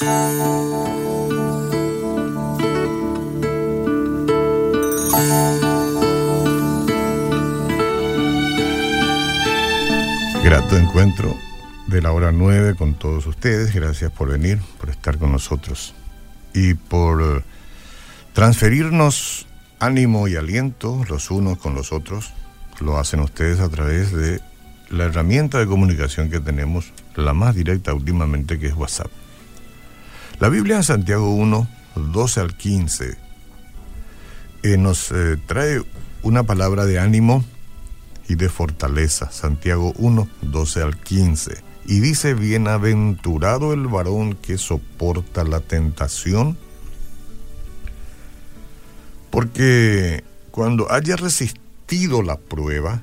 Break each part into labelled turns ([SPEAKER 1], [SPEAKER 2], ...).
[SPEAKER 1] Grato encuentro de la hora 9 con todos ustedes. Gracias por venir, por estar con nosotros y por transferirnos ánimo y aliento los unos con los otros. Lo hacen ustedes a través de la herramienta de comunicación que tenemos, la más directa últimamente, que es WhatsApp. La Biblia en Santiago 1, 12 al 15, eh, nos eh, trae una palabra de ánimo y de fortaleza. Santiago 1, 12 al 15. Y dice, bienaventurado el varón que soporta la tentación, porque cuando haya resistido la prueba,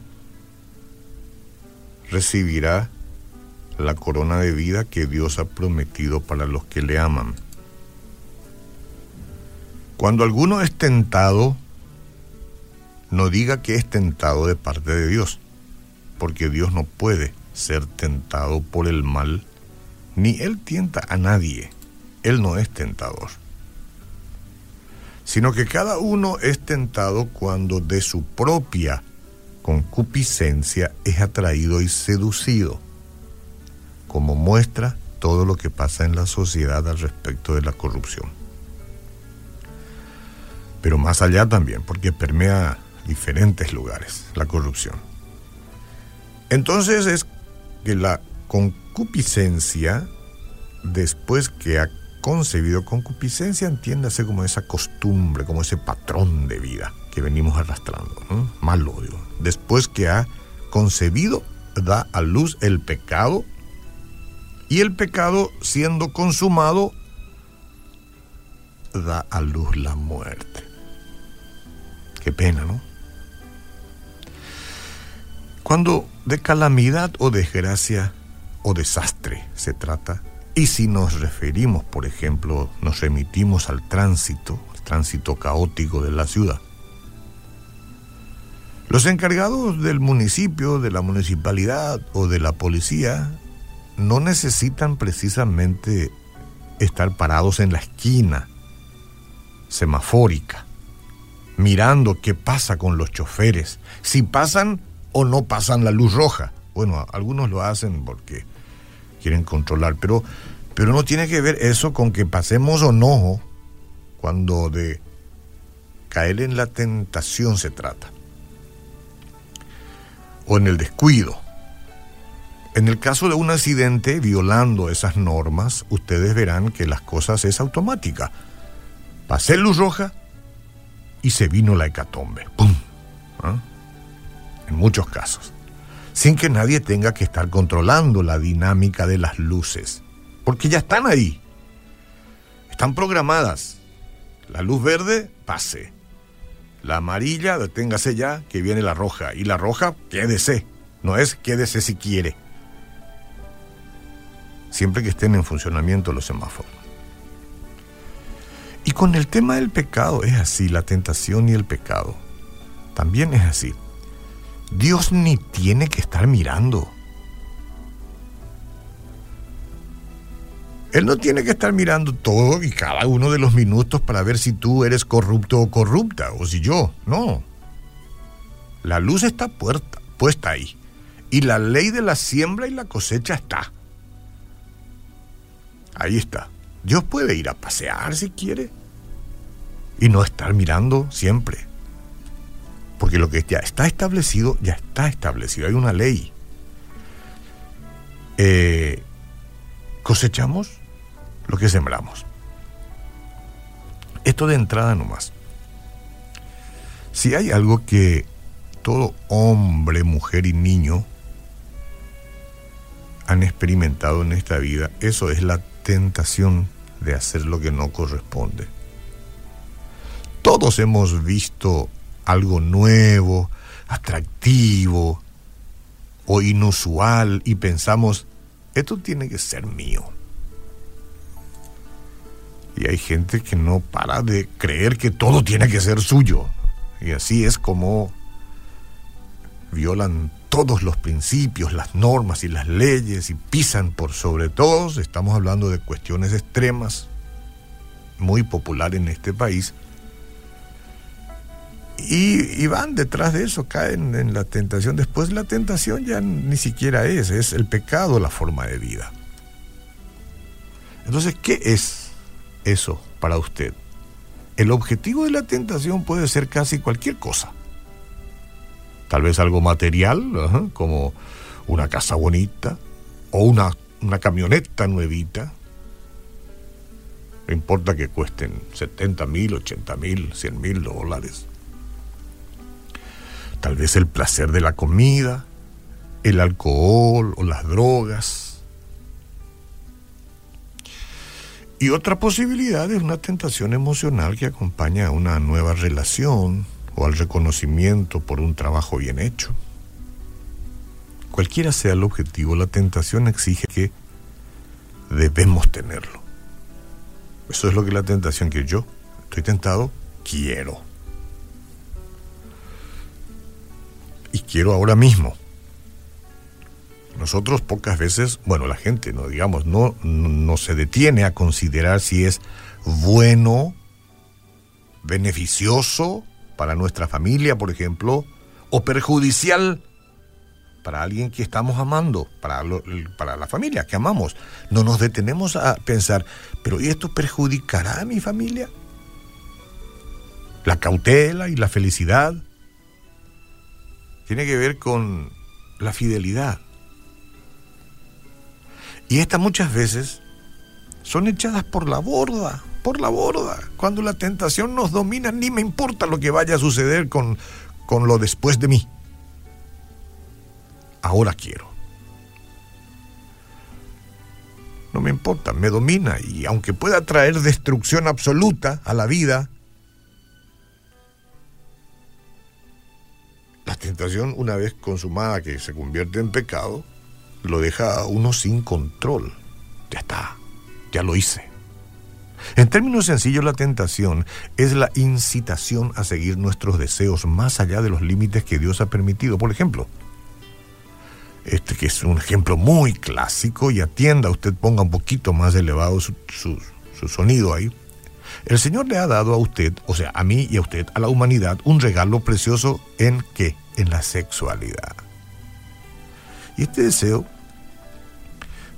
[SPEAKER 1] recibirá la corona de vida que Dios ha prometido para los que le aman. Cuando alguno es tentado, no diga que es tentado de parte de Dios, porque Dios no puede ser tentado por el mal, ni Él tienta a nadie. Él no es tentador. Sino que cada uno es tentado cuando de su propia concupiscencia es atraído y seducido, como muestra todo lo que pasa en la sociedad al respecto de la corrupción. Pero más allá también, porque permea diferentes lugares la corrupción. Entonces es que la concupiscencia, después que ha concebido concupiscencia, entiéndase como esa costumbre, como ese patrón de vida que venimos arrastrando, mal odio. Después que ha concebido, da a luz el pecado y el pecado siendo consumado, da a luz la muerte. Qué pena, ¿no? Cuando de calamidad o desgracia o desastre se trata, y si nos referimos, por ejemplo, nos remitimos al tránsito, al tránsito caótico de la ciudad, los encargados del municipio, de la municipalidad o de la policía no necesitan precisamente estar parados en la esquina semafórica, mirando qué pasa con los choferes, si pasan o no pasan la luz roja. Bueno, algunos lo hacen porque quieren controlar, pero, pero no tiene que ver eso con que pasemos o no cuando de caer en la tentación se trata. O en el descuido. En el caso de un accidente violando esas normas, ustedes verán que las cosas es automática. Pasé luz roja y se vino la hecatombe. ¡Pum! ¿Ah? en muchos casos, sin que nadie tenga que estar controlando la dinámica de las luces, porque ya están ahí, están programadas. La luz verde, pase. La amarilla, deténgase ya, que viene la roja. Y la roja, quédese. No es quédese si quiere. Siempre que estén en funcionamiento los semáforos. Y con el tema del pecado es así, la tentación y el pecado. También es así. Dios ni tiene que estar mirando. Él no tiene que estar mirando todo y cada uno de los minutos para ver si tú eres corrupto o corrupta, o si yo, no. La luz está puesta, ahí. Y la ley de la siembra y la cosecha está. Ahí está. Dios puede ir a pasear si quiere. Y no estar mirando siempre. Porque lo que ya está establecido, ya está establecido. Hay una ley. Eh, cosechamos lo que sembramos. Esto de entrada nomás. Si hay algo que todo hombre, mujer y niño han experimentado en esta vida, eso es la tentación de hacer lo que no corresponde. Todos hemos visto algo nuevo, atractivo o inusual y pensamos, esto tiene que ser mío. Y hay gente que no para de creer que todo tiene que ser suyo. Y así es como violan todos los principios, las normas y las leyes y pisan por sobre todos. Estamos hablando de cuestiones extremas, muy popular en este país. Y, van detrás de eso, caen en la tentación. Después la tentación ya ni siquiera es, es el pecado la forma de vida. Entonces, ¿qué es eso para usted? El objetivo de la tentación puede ser casi cualquier cosa. Tal vez algo material, como una casa bonita o una, una camioneta nuevita. No importa que cuesten 70 mil, 80 mil, 100 mil dólares. Tal vez el placer de la comida, el alcohol o las drogas. Y otra posibilidad es una tentación emocional que acompaña a una nueva relación o al reconocimiento por un trabajo bien hecho. Cualquiera sea el objetivo, la tentación exige que debemos tenerlo. Eso es lo que la tentación que yo estoy tentado, quiero. y quiero ahora mismo. Nosotros pocas veces, bueno, la gente, no digamos, no, no se detiene a considerar si es bueno, beneficioso para nuestra familia, por ejemplo, o perjudicial para alguien que estamos amando, para, la familia que amamos. No nos detenemos a pensar, pero ¿y esto perjudicará a mi familia? La cautela y la felicidad tiene que ver con la fidelidad. Y estas muchas veces son echadas por la borda, por la borda. Cuando la tentación nos domina, ni me importa lo que vaya a suceder con, con lo después de mí. Ahora quiero. No me importa, me domina y aunque pueda traer destrucción absoluta a la vida, La tentación, una vez consumada que se convierte en pecado, lo deja a uno sin control. Ya está, ya lo hice. En términos sencillos, la tentación es la incitación a seguir nuestros deseos más allá de los límites que Dios ha permitido. Por ejemplo, este que es un ejemplo muy clásico y atienda, usted ponga un poquito más elevado su, su sonido ahí. El Señor le ha dado a usted, o sea, a mí y a usted, a la humanidad, un regalo precioso en qué? En la sexualidad. Y este deseo,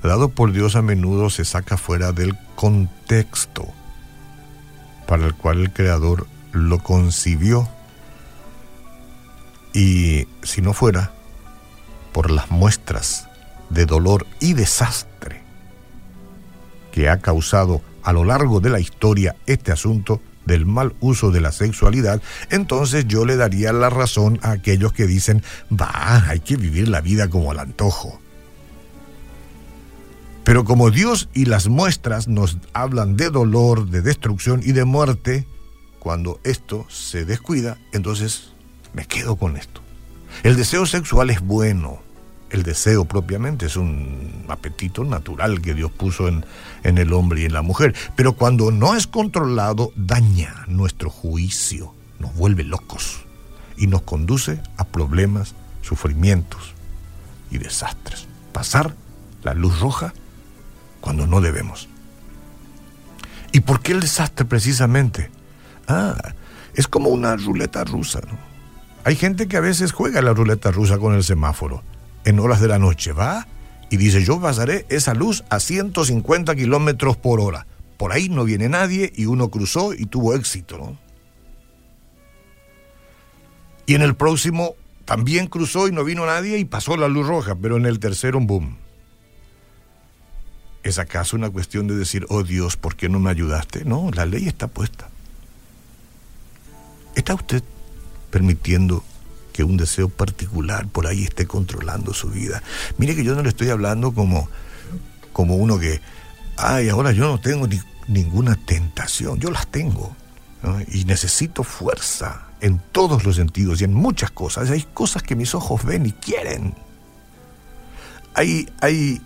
[SPEAKER 1] dado por Dios a menudo, se saca fuera del contexto para el cual el Creador lo concibió. Y si no fuera por las muestras de dolor y desastre que ha causado a lo largo de la historia este asunto del mal uso de la sexualidad, entonces yo le daría la razón a aquellos que dicen, va, hay que vivir la vida como al antojo. Pero como Dios y las muestras nos hablan de dolor, de destrucción y de muerte, cuando esto se descuida, entonces me quedo con esto. El deseo sexual es bueno, el deseo propiamente es un apetito natural que Dios puso en, en, el hombre y en la mujer. Pero cuando no es controlado, daña nuestro juicio, nos vuelve locos y nos conduce a problemas, sufrimientos y desastres. Pasar la luz roja cuando no debemos. ¿Y por qué el desastre precisamente? Ah, es como una ruleta rusa. ¿no? Hay gente que a veces juega la ruleta rusa con el semáforo en horas de la noche, va y dice, yo pasaré esa luz a 150 kilómetros por hora. Por ahí no viene nadie y uno cruzó y tuvo éxito, ¿no? Y en el próximo también cruzó y no vino nadie y pasó la luz roja, pero en el tercero un boom. ¿Es acaso una cuestión de decir, oh Dios, ¿por qué no me ayudaste? No, la ley está puesta. ¿Está usted permitiendo que un deseo particular por ahí esté controlando su vida. Mire que yo no le estoy hablando como, como uno que, ay, ahora yo no tengo ninguna tentación, yo las tengo. Y necesito fuerza en todos los sentidos y en muchas cosas. Hay cosas que mis ojos ven y quieren. Hay, hay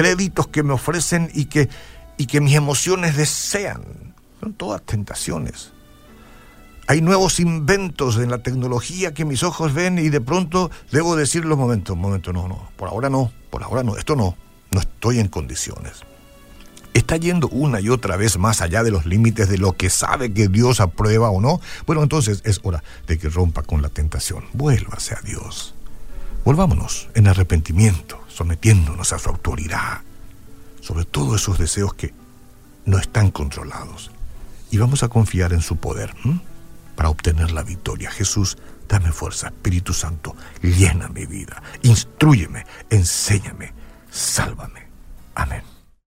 [SPEAKER 1] créditos que me ofrecen y que, y que mis emociones desean. Son todas tentaciones. Hay nuevos inventos en la tecnología que mis ojos ven y de pronto debo decir los momentos, momento, no, no, por ahora no, por ahora no, esto no, no estoy en condiciones. ¿Está yendo una y otra vez más allá de los límites de lo que sabe que Dios aprueba o no? Bueno, entonces es hora de que rompa con la tentación. Vuélvase a Dios. Volvámonos en arrepentimiento, sometiéndonos a su autoridad, sobre todo esos deseos que no están controlados. Y vamos a confiar en su poder para obtener la victoria. Jesús, dame fuerza. Espíritu Santo, llena mi vida. Instruyeme, enséñame, sálvame. Amén.